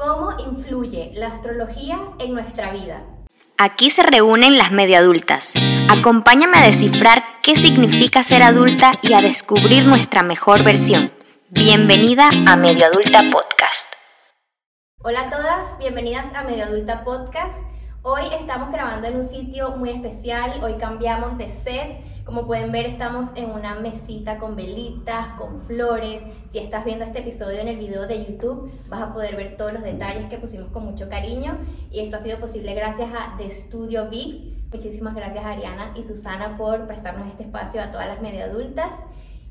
¿Cómo influye la astrología en nuestra vida? Aquí se reúnen las medio adultas. Acompáñame a descifrar qué significa ser adulta y a descubrir nuestra mejor versión. Bienvenida a Medio Adulta Podcast. Hola a todas, bienvenidas a Medio Adulta Podcast. Hoy estamos grabando en un sitio muy especial, hoy cambiamos de set como pueden ver, estamos en una mesita con velitas, con flores. Si estás viendo este episodio en el video de YouTube, vas a poder ver todos los detalles que pusimos con mucho cariño. Y esto ha sido posible gracias a The Studio B. Muchísimas gracias a Ariana y Susana por prestarnos este espacio a todas las medio adultas.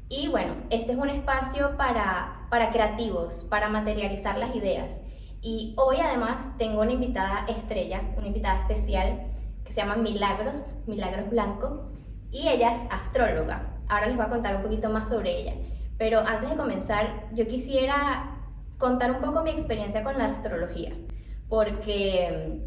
Y bueno, este es un espacio para, para creativos, para materializar las ideas. Y hoy además tengo una invitada estrella, una invitada especial que se llama Milagros, Milagros Blanco y ella es astróloga. Ahora les voy a contar un poquito más sobre ella. Pero antes de comenzar, yo quisiera contar un poco mi experiencia con la astrología, porque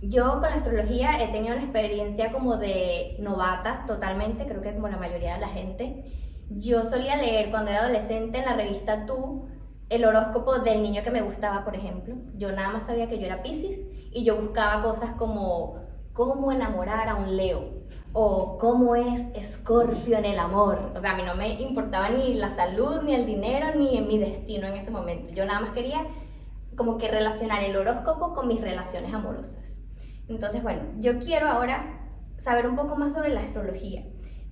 mm, yo con la astrología he tenido una experiencia como de novata totalmente, creo que como la mayoría de la gente. Yo solía leer cuando era adolescente en la revista Tú el horóscopo del niño que me gustaba, por ejemplo. Yo nada más sabía que yo era Pisces y yo buscaba cosas como cómo enamorar a un Leo o cómo es Escorpio en el amor. O sea, a mí no me importaba ni la salud, ni el dinero, ni mi destino en ese momento. Yo nada más quería como que relacionar el horóscopo con mis relaciones amorosas. Entonces, bueno, yo quiero ahora saber un poco más sobre la astrología.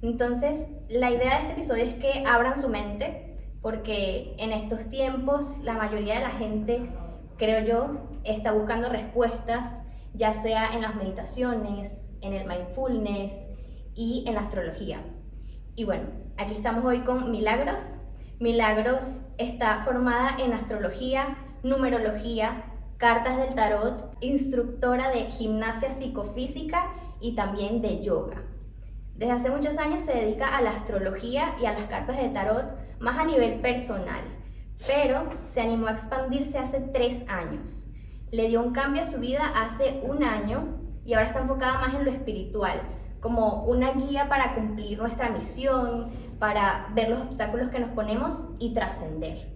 Entonces, la idea de este episodio es que abran su mente, porque en estos tiempos la mayoría de la gente, creo yo, está buscando respuestas ya sea en las meditaciones, en el mindfulness y en la astrología. Y bueno, aquí estamos hoy con Milagros. Milagros está formada en astrología, numerología, cartas del tarot, instructora de gimnasia psicofísica y también de yoga. Desde hace muchos años se dedica a la astrología y a las cartas de tarot más a nivel personal, pero se animó a expandirse hace tres años le dio un cambio a su vida hace un año y ahora está enfocada más en lo espiritual, como una guía para cumplir nuestra misión, para ver los obstáculos que nos ponemos y trascender.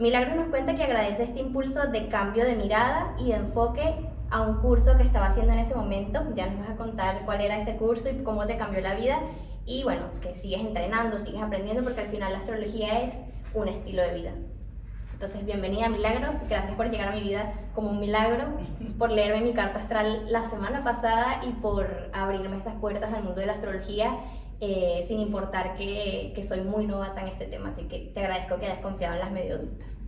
Milagros nos cuenta que agradece este impulso de cambio de mirada y de enfoque a un curso que estaba haciendo en ese momento. Ya nos vas a contar cuál era ese curso y cómo te cambió la vida. Y bueno, que sigues entrenando, sigues aprendiendo, porque al final la astrología es un estilo de vida. Entonces, bienvenida a Milagros, gracias por llegar a mi vida como un milagro, por leerme mi carta astral la semana pasada y por abrirme estas puertas al mundo de la astrología, eh, sin importar que, que, soy muy novata en este tema, así que te agradezco que hayas confiado en las medio adultas.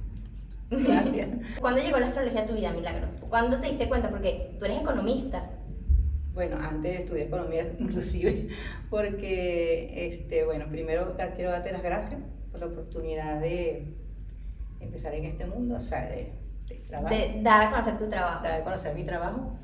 Gracias. ¿Cuándo llegó la astrología a tu vida, Milagros? ¿Cuándo te diste cuenta? Porque tú eres economista. Bueno, antes estudié economía inclusive, porque, este, bueno, primero quiero darte las gracias por la oportunidad de empezar en este mundo, o sea, de, trabajo. De dar a conocer tu trabajo. Dar a conocer mi trabajo.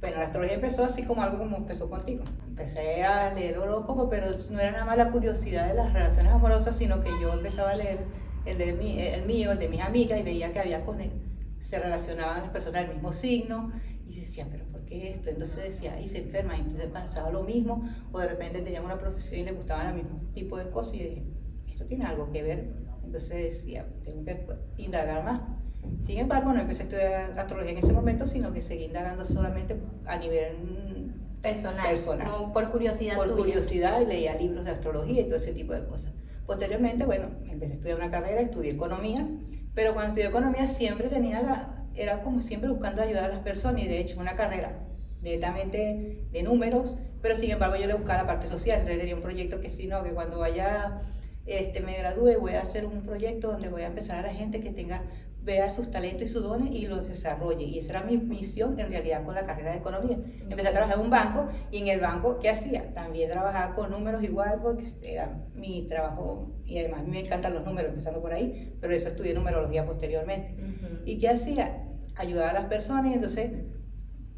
Bueno, la astrología empezó así como algo como empezó contigo. Empecé a leer horóscopo, pero no era nada más la curiosidad de las relaciones amorosas, sino que yo empezaba a leer el, de mi, el mío, el de mis amigas, y veía que había con él. Se relacionaban las personas del mismo signo, y decía, pero ¿por qué esto? Entonces decía, y se enferma, y entonces pensaba lo mismo, o de repente tenían una profesión y le gustaban el mismo tipo de cosas, y dije, esto tiene algo que ver entonces decía, tengo que indagar más. Sin embargo, no empecé a estudiar astrología en ese momento, sino que seguí indagando solamente a nivel personal, personal. por curiosidad. Por curiosidad y leía libros de astrología y todo ese tipo de cosas. Posteriormente, bueno, empecé a estudiar una carrera, estudié economía, pero cuando estudié economía siempre tenía la, era como siempre buscando ayudar a las personas y de hecho una carrera netamente de números, pero sin embargo yo le buscaba la parte social, entonces tenía un proyecto que si no, que cuando vaya este, me gradúe, voy a hacer un proyecto donde voy a empezar a la gente que tenga, vea sus talentos y sus dones y los desarrolle. Y esa era mi misión en realidad con la carrera de economía. Empecé a trabajar en un banco y en el banco, ¿qué hacía? También trabajaba con números igual porque era mi trabajo y además a mí me encantan los números, empezando por ahí, pero eso estudié numerología posteriormente. ¿Y qué hacía? Ayudar a las personas y entonces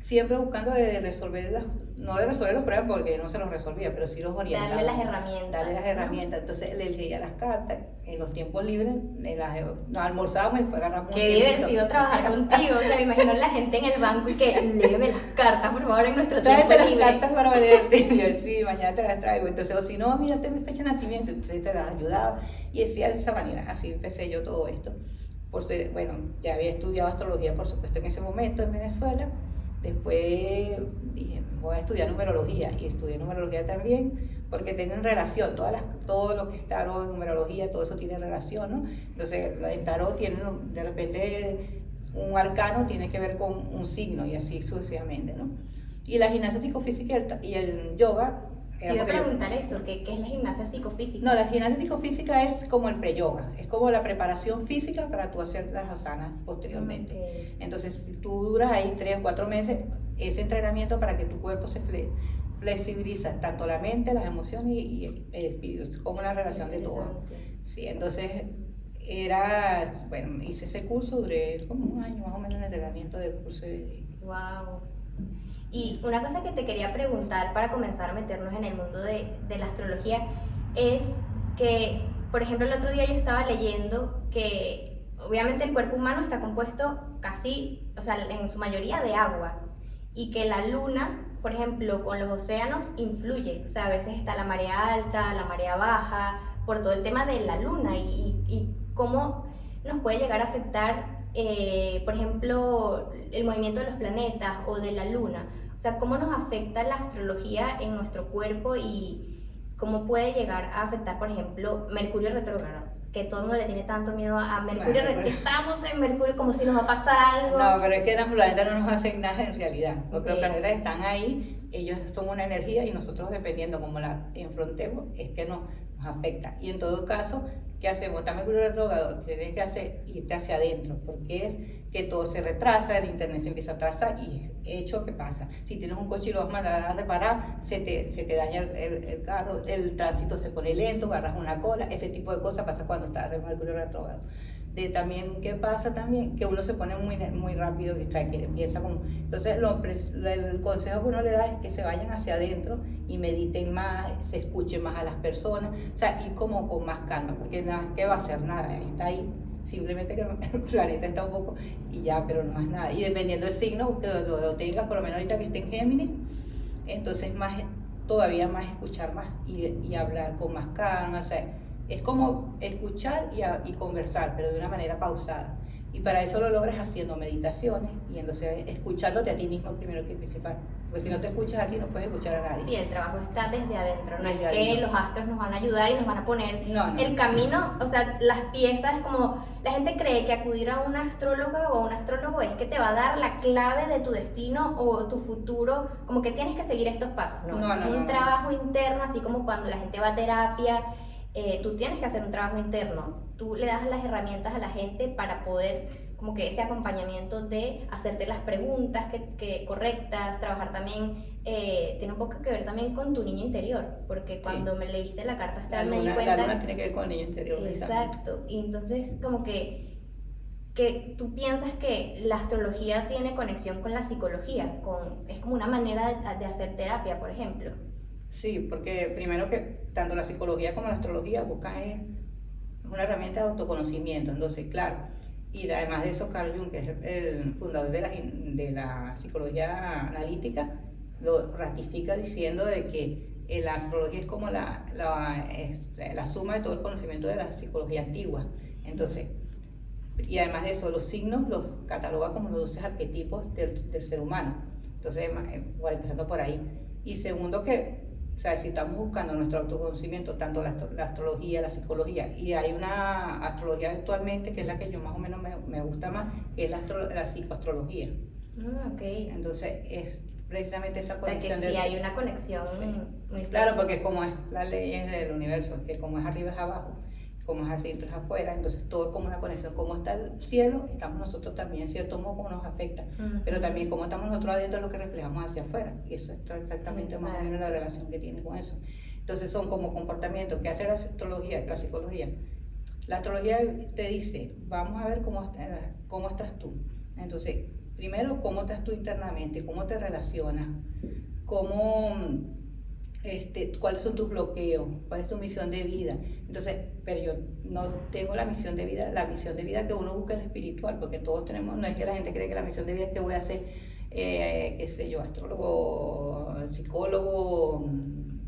siempre buscando de resolver las, no de resolver los problemas porque no se los resolvía, pero sí los orientaba. Darle las herramientas. Darle las herramientas. Entonces le leía las cartas en los tiempos libres, las, nos almorzábamos y agarrábamos Qué divertido trabajar contigo. O sea, me imagino la gente en el banco y que léeme las cartas, por favor, en nuestro tiempo Tráete libre. las cartas para yo, sí, mañana te las traigo. Entonces, o si no, mira, es mi fecha de nacimiento. Entonces te las ayudaba. Y decía de esa manera, así empecé yo todo esto. Por, bueno, ya había estudiado astrología, por supuesto, en ese momento en Venezuela. Después dije, voy a estudiar numerología y estudié numerología también porque tienen relación, todas las, todo lo que es tarot, numerología, todo eso tiene relación, ¿no? Entonces, el tarot tiene de repente un arcano tiene que ver con un signo y así sucesivamente, ¿no? Y la gimnasia psicofísica y el yoga te iba a preguntar eso, ¿qué, ¿qué, es la gimnasia psicofísica? No, la gimnasia psicofísica es como el pre-yoga, es como la preparación física para tú hacer las asanas posteriormente. Entonces, si tú duras ahí tres o cuatro meses, ese entrenamiento para que tu cuerpo se flexibiliza, tanto la mente, las emociones y, el espíritu, es como una relación de todo. Sí, entonces era, bueno, hice ese curso, duré como un año más o menos en entrenamiento del curso de... ¡Wow! Y una cosa que te quería preguntar para comenzar a meternos en el mundo de, de la astrología es que, por ejemplo, el otro día yo estaba leyendo que obviamente el cuerpo humano está compuesto casi, o sea, en su mayoría de agua y que la luna, por ejemplo, con los océanos influye, o sea, a veces está la marea alta, la marea baja, por todo el tema de la luna y, y cómo nos puede llegar a afectar, eh, por ejemplo, el movimiento de los planetas o de la luna. O sea, cómo nos afecta la astrología en nuestro cuerpo y cómo puede llegar a afectar, por ejemplo, Mercurio retrógrado que todo el mundo le tiene tanto miedo a Mercurio, estamos en Mercurio como si nos va a pasar algo. No, pero es que los planetas no nos hacen nada en realidad, porque los planetas están ahí, ellos son una energía y nosotros dependiendo cómo la enfrentemos, es que nos, nos afecta. Y en todo caso, ¿qué hacemos? Está Mercurio retrógrado, tienes que hacer irte hacia adentro, porque es que todo se retrasa, el internet se empieza a atrasar y hecho que pasa. Si tienes un coche y lo vas a a reparar, se te, se te daña el, el, carro, el tránsito se pone lento, agarras una cola, ese tipo de cosas pasa cuando está de Mercurio retrógrado. De también, ¿qué pasa también? Que uno se pone muy, muy rápido y trae, que empieza como... Entonces, lo, el consejo que uno le da es que se vayan hacia adentro y mediten más, se escuchen más a las personas, o sea, ir como con más calma, porque nada, ¿qué va a hacer? Nada, está ahí simplemente que el planeta está un poco y ya, pero no más nada. Y dependiendo del signo que lo, lo, por lo menos ahorita que esté en Géminis, entonces más, todavía más escuchar más y, y hablar con más calma, o sea, es como escuchar y, y conversar, pero de una manera pausada. Y para eso lo logras haciendo meditaciones y entonces escuchándote a ti mismo primero que principal. Porque si no te escuchas a ti, no puedes escuchar a nadie. Sí, el trabajo está desde adentro. No es que los astros nos van a ayudar y nos van a poner el camino, o sea, las piezas, como la gente cree que acudir a un astrólogo o a un astrólogo es que te va a dar la clave de tu destino o tu futuro, como que tienes que seguir estos pasos. No, no es un trabajo interno, así como cuando la gente va a terapia eh, tú tienes que hacer un trabajo interno. Tú le das las herramientas a la gente para poder, como que ese acompañamiento de hacerte las preguntas que, correctas, trabajar también, eh, tiene un poco que ver también con tu niño interior, porque cuando me leíste la carta astral me di cuenta... La luna tiene que ver con el niño interior. Exacto, y entonces como que, que tú piensas que la astrología tiene conexión con la psicología, con, es como una manera de, de hacer terapia, por ejemplo. Sí, porque primero que tanto la psicología como la astrología buscan es una herramienta de autoconocimiento. Entonces, claro, y además de eso, Carl Jung, que es el fundador de la, de la psicología analítica, lo ratifica diciendo de que la astrología es como la, la, la suma de todo el conocimiento de la psicología antigua. Entonces, y además de eso, los signos los cataloga como los 12 arquetipos del, del ser humano. Entonces, igual empezando por ahí. Y segundo, que o sea, si estamos buscando nuestro autoconocimiento, tanto la, astrología, la psicología, y hay una astrología actualmente que es la que yo más o menos me, me gusta más, que es la, la psicoastrología. Ah, ok. Entonces, es precisamente esa conexión. O sea, que sí hay una conexión muy Claro, porque como es la ley del universo, que como es arriba es abajo, como es así, es afuera, entonces todo es como una conexión, como está el cielo, estamos nosotros también, en cierto modo, como nos afecta, pero también como estamos nosotros adentro, lo que reflejamos hacia afuera, y eso es exactamente más o menos la relación que tiene con eso. Entonces son como comportamientos que hace la astrología, la psicología. La astrología te dice, vamos a ver cómo, cómo estás tú. Entonces, primero, cómo estás tú internamente, cómo te relacionas, cómo este, cuáles son tus bloqueos, cuál es tu misión de vida. Entonces, pero yo no tengo la misión de vida, la misión de vida que uno busca es espiritual, porque todos tenemos, no es que la gente cree que la misión de vida es que voy a ser, eh, qué sé yo, astrólogo, psicólogo,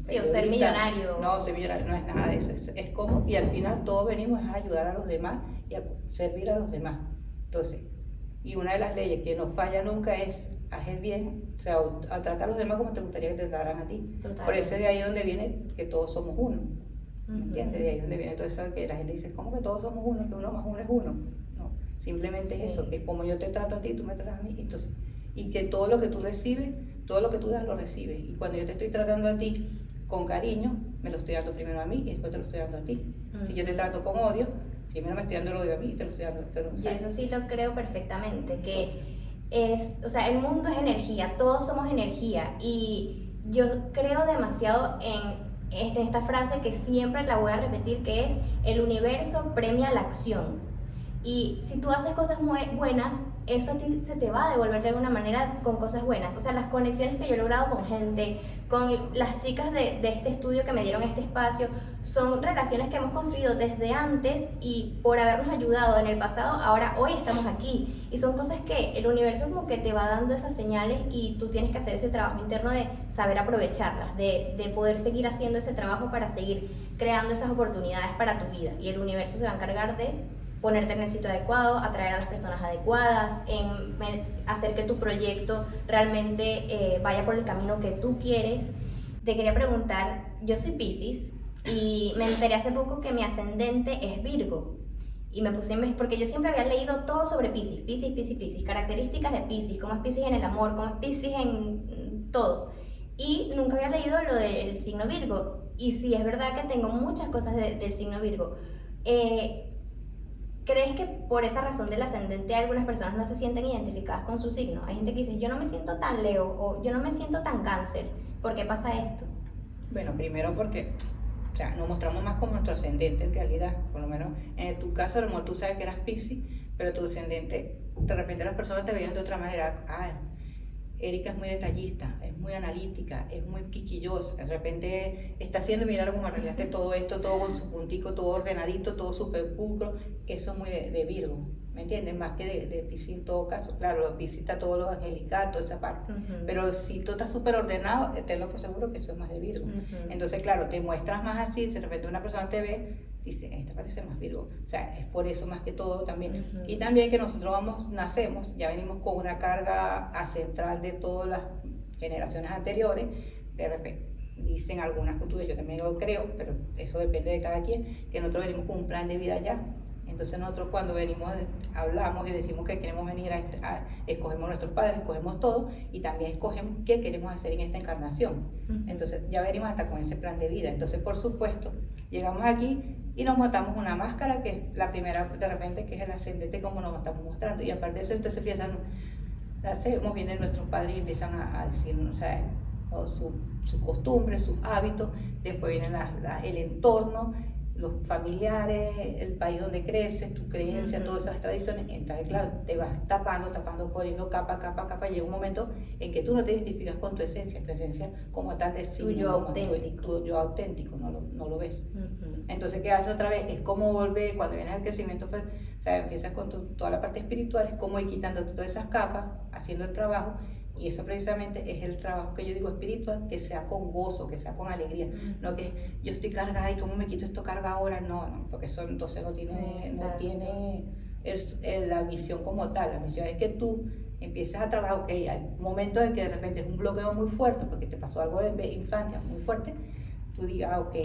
Sí, o ser millonario. No, ser millonario no es nada de eso. Es, es, como, y al final todos venimos a ayudar a los demás y a servir a los demás. Entonces, y una de las leyes que no falla nunca es hacer bien, o sea, a tratar a los demás como te gustaría que te trataran a ti. Por eso de ahí donde viene que todos somos uno. ¿Me entiendes? De ahí donde viene todo eso que la gente dice, ¿cómo que todos somos uno? Que uno más uno es uno. No, simplemente es eso, que como yo te trato a ti, tú me tratas a mí. Entonces, y que todo lo que tú recibes, todo lo que tú das, lo recibes. Y cuando yo te estoy tratando a ti con cariño, me lo estoy dando primero a mí y después te lo estoy dando a ti. Si yo te trato con odio, primero me estoy dando el odio a mí y te lo estoy dando. a yo eso sí lo creo perfectamente, que es, o sea, el mundo es energía, todos somos energía y yo creo demasiado en esta frase que siempre la voy a repetir, que es el universo premia la acción. Y si tú haces cosas muy buenas, eso a ti se te va a devolver de alguna manera con cosas buenas. O sea, las conexiones que yo he logrado con gente, con las chicas de, este estudio que me dieron este espacio, son relaciones que hemos construido desde antes y por habernos ayudado en el pasado, ahora hoy estamos aquí. Y son cosas que el universo como que te va dando esas señales y tú tienes que hacer ese trabajo interno de saber aprovecharlas, de poder seguir haciendo ese trabajo para seguir creando esas oportunidades para tu vida. Y el universo se va a encargar de ponerte en el sitio adecuado, atraer a las personas adecuadas, en hacer que tu proyecto realmente eh, vaya por el camino que tú quieres. Te quería preguntar, yo soy Pisces y me enteré hace poco que mi ascendente es Virgo. Y me puse porque yo siempre había leído todo sobre Pisces, Pisces, Pisces, Pisces, características de Pisces, cómo es Pisces en el amor, cómo es Pisces en todo. Y nunca había leído lo del signo Virgo. Y sí, es verdad que tengo muchas cosas del signo Virgo. Eh, ¿Crees que por esa razón del ascendente algunas personas no se sienten identificadas con su signo? Hay gente que dice, yo no me siento tan Leo o yo no me siento tan cáncer. ¿Por qué pasa esto? Bueno, primero porque o sea, nos mostramos más como nuestro ascendente en realidad. Por lo menos en tu caso, a lo mejor tú sabes que eras Pixie, pero tu descendente, de repente las personas te veían de otra manera. Ah, Erika es muy detallista, es muy analítica, es muy quisquillosa. De repente está haciendo, mirar cómo arreglaste todo esto, todo con su puntico, todo ordenadito, todo súper pulcro. Eso es muy de, Virgo, ¿me entiendes? Más que de, de en todo caso. Claro, lo está todo lo angelical, toda esa parte. Pero si tú estás súper ordenado, tenlo por seguro que eso es más de Virgo. Entonces, claro, te muestras más así, de repente una persona te ve, dice, esta parece más Virgo. O sea, es por eso más que todo también. Y también que nosotros vamos, nacemos, ya venimos con una carga acentral de todas las generaciones anteriores, de repente dicen algunas culturas, yo también lo creo, pero eso depende de cada quien, que nosotros venimos con un plan de vida ya. Entonces nosotros cuando venimos, hablamos y decimos que queremos venir a, a escogemos nuestros padres, escogemos todo y también escogemos qué queremos hacer en esta encarnación. Entonces ya venimos hasta con ese plan de vida. Entonces por supuesto, llegamos aquí y nos montamos una máscara que es la primera de repente que es el ascendente como nos estamos mostrando y aparte de eso entonces empiezan hacemos vienen nuestros padres y empiezan a, a decir o sea sus su costumbres sus hábitos después viene el entorno los familiares, el país donde creces, tu creencia, todas esas tradiciones, entonces claro, te vas tapando, tapando, poniendo capa, capa, capa, llega un momento en que tú no te identificas con tu esencia, tu esencia como tal de tu yo auténtico. Tu, yo auténtico, no lo, no lo ves. Entonces, ¿qué haces otra vez? Es como volver, cuando viene el crecimiento, pues, o sea, empiezas con toda la parte espiritual, es como ir quitando todas esas capas, haciendo el trabajo, y eso precisamente es el trabajo que yo digo espiritual, que sea con gozo, que sea con alegría. No que yo estoy cargada y cómo me quito esto carga ahora, no, no, porque eso entonces no tiene, no tiene la misión como tal. La misión es que tú empieces a trabajar, ok, hay momentos en que de repente es un bloqueo muy fuerte, porque te pasó algo de infancia muy fuerte, tú digas, ah, ok,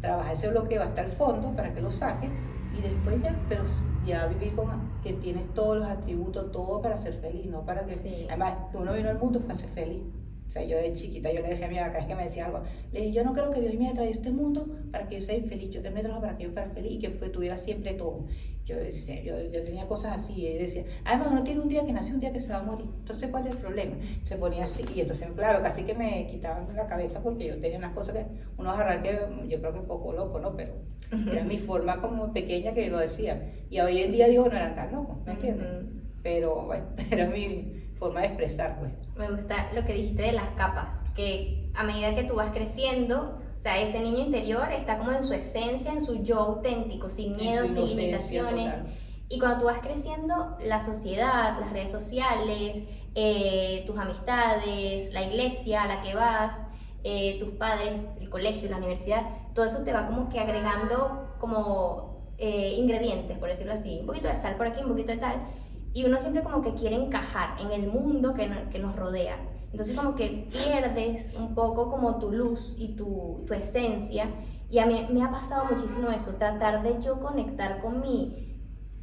trabaja ese bloqueo hasta el fondo para que lo saques y después ya, pero ya vivir con que tienes todos los atributos, todo para ser feliz, no para que... Además, uno vino al mundo para ser feliz. O sea, yo de chiquita, yo le decía a mi cada vez que me decía algo, le dije, yo no creo que Dios me haya traído este mundo para que yo sea infeliz, yo te me trajo para que yo fuera feliz y que fue, tuviera siempre todo. Yo, decía, yo, yo, tenía cosas así, y él decía, además uno tiene un día que nace, un día que se va a morir, entonces ¿cuál es el problema? Se ponía así, y entonces, claro, casi que me quitaban la cabeza porque yo tenía unas cosas que, unos arranques, yo creo que un poco loco, ¿no? Pero era mi forma como pequeña que yo lo decía, y hoy en día digo, no eran tan locos, ¿me entiendes? Pero bueno, era mi forma de expresar, pues. Me gusta lo que dijiste de las capas, que a medida que tú vas creciendo, o sea, ese niño interior está como en su esencia, en su yo auténtico, sin miedo, sin limitaciones. Y cuando tú vas creciendo, la sociedad, las redes sociales, eh, tus amistades, la iglesia a la que vas, eh, tus padres, el colegio, la universidad, todo eso te va como que agregando como eh, ingredientes, por decirlo así, un poquito de sal por aquí, un poquito de tal, y uno siempre como que quiere encajar en el mundo que, que nos rodea. Entonces como que pierdes un poco como tu luz y tu, tu esencia. Y a mí me ha pasado muchísimo eso, tratar de yo conectar con mi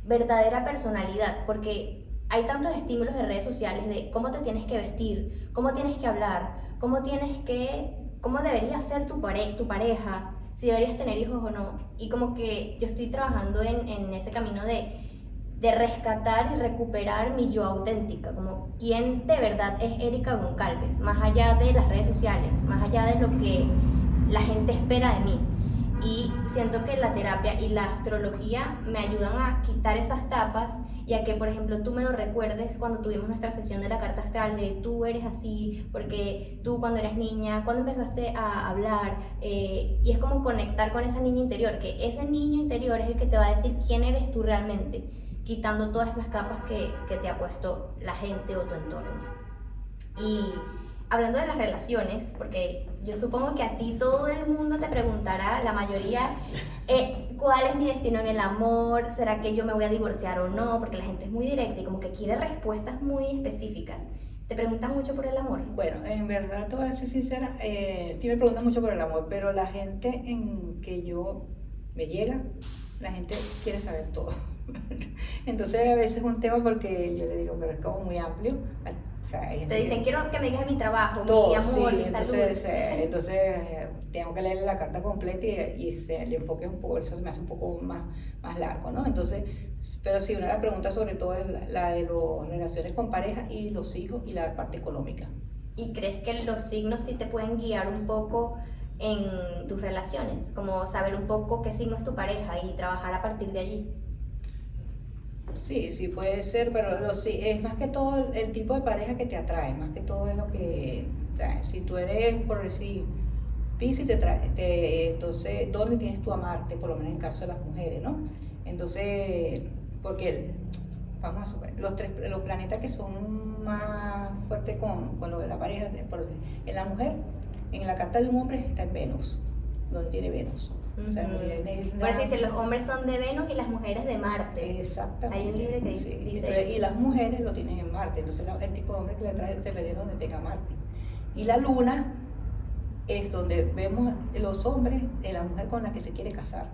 verdadera personalidad, porque hay tantos estímulos de redes sociales de cómo te tienes que vestir, cómo tienes que hablar, cómo tienes que, cómo debería ser tu, pare, tu pareja, si deberías tener hijos o no. Y como que yo estoy trabajando en, en ese camino de de rescatar y recuperar mi yo auténtica, como quién de verdad es Erika Goncalves, más allá de las redes sociales, más allá de lo que la gente espera de mí. Y siento que la terapia y la astrología me ayudan a quitar esas tapas y a que, por ejemplo, tú me lo recuerdes cuando tuvimos nuestra sesión de la carta astral, de tú eres así, porque tú cuando eras niña, cuando empezaste a hablar, eh, y es como conectar con esa niña interior, que ese niño interior es el que te va a decir quién eres tú realmente quitando todas esas capas que, que te ha puesto la gente o tu entorno. Y hablando de las relaciones, porque yo supongo que a ti todo el mundo te preguntará, la mayoría, eh, ¿cuál es mi destino en el amor? ¿Será que yo me voy a divorciar o no? Porque la gente es muy directa y como que quiere respuestas muy específicas. ¿Te preguntan mucho por el amor? Bueno, en verdad, te voy a ser sincera, eh, sí me preguntan mucho por el amor, pero la gente en que yo me llega, la gente quiere saber todo. Entonces a veces es un tema porque yo le digo, pero es como muy amplio. Te dicen, quiero que me digas mi trabajo, mi amor, mi entonces, salud. Eh, entonces, tengo que leer la carta completa y, y se, el enfoque un poco, eso me hace un poco más, más largo, ¿no? Entonces, pero sí, una de las preguntas sobre todo es la, de las relaciones con pareja y los hijos y la parte económica. ¿Y crees que los signos sí te pueden guiar un poco en tus relaciones? Como saber un poco qué signo es tu pareja y trabajar a partir de allí. Sí, sí puede ser, pero sí, es más que todo el, tipo de pareja que te atrae, más que todo es lo que, si tú eres, por decir, Pisces, te trae, entonces, ¿dónde tienes tú amarte? Por lo menos en el caso de las mujeres, ¿no? Entonces, porque, vamos los, tres, los planetas que son más fuertes con, con lo de la pareja, en la mujer, en la carta de un hombre está en Venus, donde tiene Venus. Por eso dicen, los hombres son de Venus y las mujeres de Marte. Exactamente. Hay un libro que dice, Y las mujeres lo tienen en Marte. Entonces el tipo de hombre que le trae se ve donde tenga Marte. Y la luna es donde vemos los hombres de la mujer con la que se quiere casar.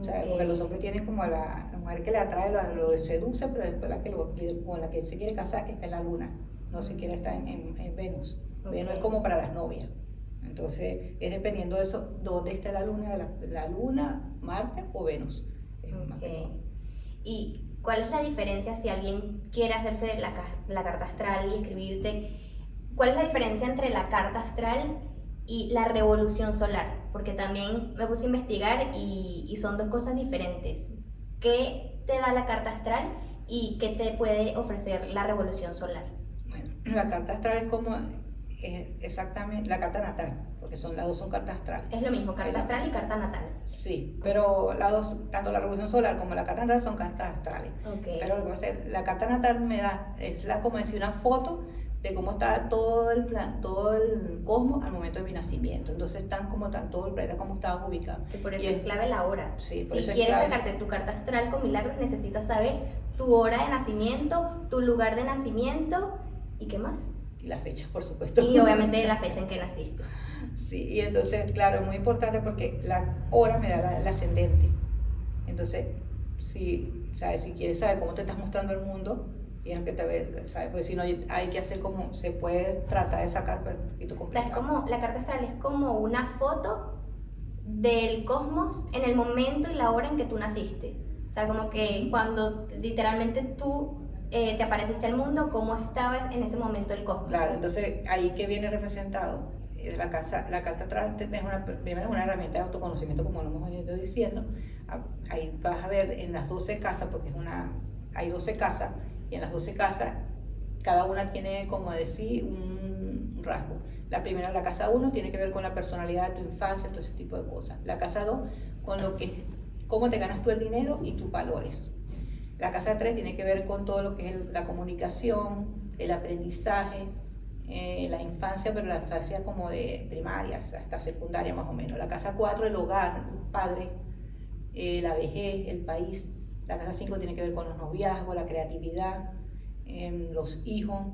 O sea, porque los hombres tienen como a la, mujer que le atrae, lo, seduce, pero después la que lo, con la que se quiere casar está en la luna, no se quiere estar en, en, Venus. Venus es como para las novias. Entonces, es dependiendo de eso, dónde está la luna, la, la luna, Marte o Venus. ¿Y cuál es la diferencia si alguien quiere hacerse la, la carta astral y escribirte? ¿Cuál es la diferencia entre la carta astral y la revolución solar? Porque también me puse a investigar y, y son dos cosas diferentes. ¿Qué te da la carta astral y qué te puede ofrecer la revolución solar? Bueno, la carta astral es como exactamente la carta natal, porque son las dos son cartas astrales. Es lo mismo, carta astral y carta natal. Sí, pero las dos, tanto la revolución solar como la carta natal son cartas astrales. Pero lo que la carta natal me da, es la, como decir, una foto de cómo está todo el plan, todo el cosmos al momento de mi nacimiento. Entonces están como están todo el planeta como estaba ubicado. Y por eso es, clave la hora. si quieres sacarte tu carta astral con milagros, necesitas saber tu hora de nacimiento, tu lugar de nacimiento y qué más y la fecha, por supuesto. Y obviamente la fecha en que naciste. Sí, y entonces, claro, muy importante porque la hora me da el ascendente. Entonces, si, ¿sabes? si quieres saber cómo te estás mostrando el mundo, tienes que ver, ¿sabes? Porque si no, hay que hacer como, se puede tratar de sacar, pero un poquito O sea, es como, la carta astral es como una foto del cosmos en el momento y la hora en que tú naciste. O sea, como que cuando literalmente tú eh, te apareciste al mundo, cómo estaba en ese momento el cosmos. Claro, entonces ahí que viene representado. Eh, la, casa, la carta atrás es una, primero una herramienta de autoconocimiento, como lo hemos ido diciendo. Ah, ahí vas a ver en las 12 casas, porque es una, hay 12 casas, y en las 12 casas cada una tiene, como decir, un rasgo. La primera, la casa 1, tiene que ver con la personalidad de tu infancia, todo ese tipo de cosas. La casa 2, con lo que, cómo te ganas tú el dinero y tus valores. La casa 3 tiene que ver con todo lo que es la comunicación, el aprendizaje, eh, la infancia, pero la infancia como de primaria hasta secundaria más o menos. La casa 4, el hogar, el padre, eh, la vejez, el país. La casa 5 tiene que ver con los noviazgos, la creatividad, em, los hijos,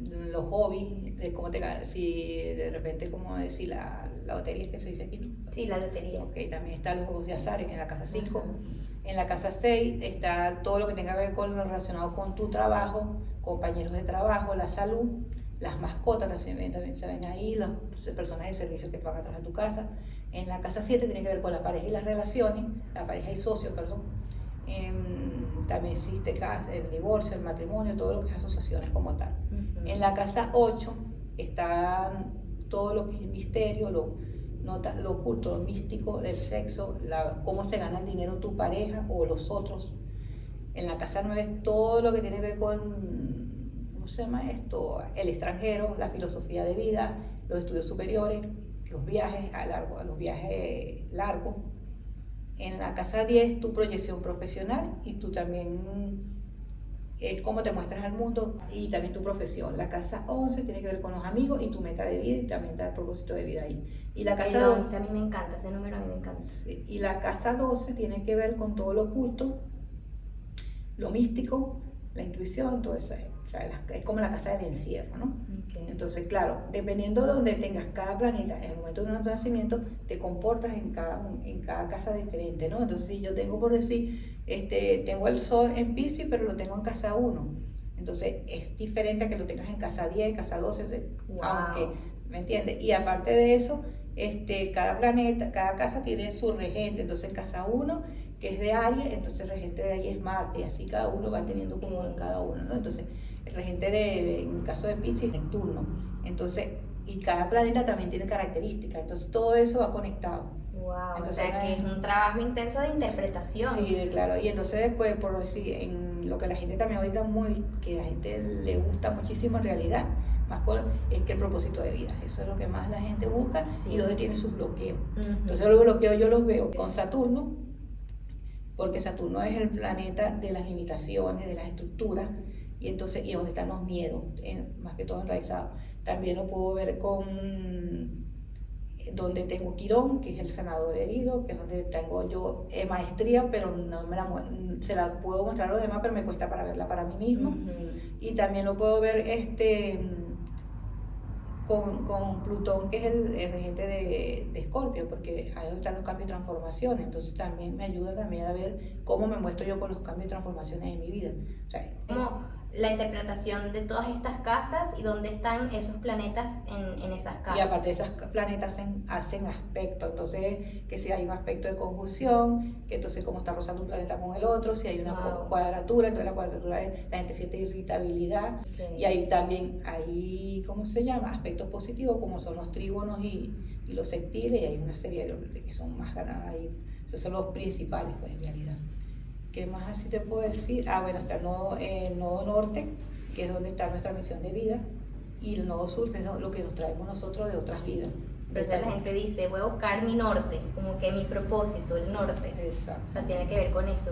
los hobbies, como te, si de repente, como decir, la, la lotería que se dice aquí, ¿no? Sí, la lotería. Ok, también está los juegos de azar en la casa 5. En la casa 6 está todo lo que tenga que ver con lo relacionado con tu trabajo, compañeros de trabajo, la salud, las mascotas también, también se ven ahí, las personas de servicio que van atrás de tu casa. En la casa 7 tiene que ver con la pareja y las relaciones, la pareja y socios, perdón. también existe el divorcio, el matrimonio, todo lo que es asociaciones como tal. En la casa 8 está todo lo que es el misterio, lo, lo oculto, lo místico, el sexo, la, cómo se gana el dinero tu pareja o los otros. En la casa 9 todo lo que tiene que ver con, ¿cómo se llama esto? El extranjero, la filosofía de vida, los estudios superiores, los viajes a, largo, los viajes largos. En la casa 10, tu proyección profesional y tú también es cómo te muestras al mundo y también tu profesión. La casa 11 tiene que ver con los amigos y tu meta de vida y también está el propósito de vida ahí. Y la casa el 11 a mí me encanta, ese número a mí me encanta. y la casa 12 tiene que ver con todo lo oculto, lo místico, la intuición, todo eso es como la casa del encierro, ¿no? Entonces, claro, dependiendo de donde tengas cada planeta, en el momento de nuestro nacimiento, te comportas en cada, en cada casa diferente, ¿no? Entonces, si yo tengo, por decir, este, tengo el sol en Pisces, pero lo tengo en casa 1, entonces es diferente a que lo tengas en casa 10, casa 12, aunque, ¿me entiendes? Y aparte de eso, este, cada planeta, cada casa tiene su regente, entonces en casa 1 que es de Aries, entonces el regente de Aries es Marte, y así cada uno va teniendo como en cada uno, ¿no? Entonces, regente de, en el caso de Pisces, Neptuno. Entonces, y cada planeta también tiene características, entonces todo eso va conectado. Wow, o sea que es un trabajo intenso de interpretación. Sí, claro, y entonces después, por decir, en lo que la gente también ahorita muy, que a la gente le gusta muchísimo en realidad, más es que el propósito de vida, eso es lo que más la gente busca y donde tiene su bloqueo. Entonces los bloqueos yo los veo con Saturno, porque Saturno es el planeta de las limitaciones, de las estructuras, y entonces, y donde están los miedos, más que todo enraizados. También lo puedo ver con donde tengo Quirón, que es el sanador herido, que es donde tengo yo eh, maestría, pero no me la, se la puedo mostrar a los demás, pero me cuesta para verla para mí mismo. Y también lo puedo ver este con, con, Plutón, que es el, regente de, de Escorpio, porque ahí están los cambios y transformaciones, entonces también me ayuda también a ver cómo me muestro yo con los cambios y transformaciones en mi vida. O sea, la interpretación de todas estas casas y dónde están esos planetas en, en esas casas. Y aparte esos planetas hacen, hacen aspectos, entonces que si hay un aspecto de conjunción, que entonces cómo está rozando un planeta con el otro, si hay una cuadratura, entonces la cuadratura es, la gente siente irritabilidad y ahí también hay, ¿cómo se llama? Aspectos positivos como son los trígonos y, y los sextiles y hay una serie de que son más ganadas ahí. Esos son los principales pues en realidad. ¿Qué más así te puedo decir? Ah, bueno, está el nodo, nodo norte, que es donde está nuestra misión de vida, y el nodo sur, es lo que nos traemos nosotros de otras vidas. Pero eso la gente dice, voy a buscar mi norte, como que mi propósito, el norte. Exacto. O sea, tiene que ver con eso.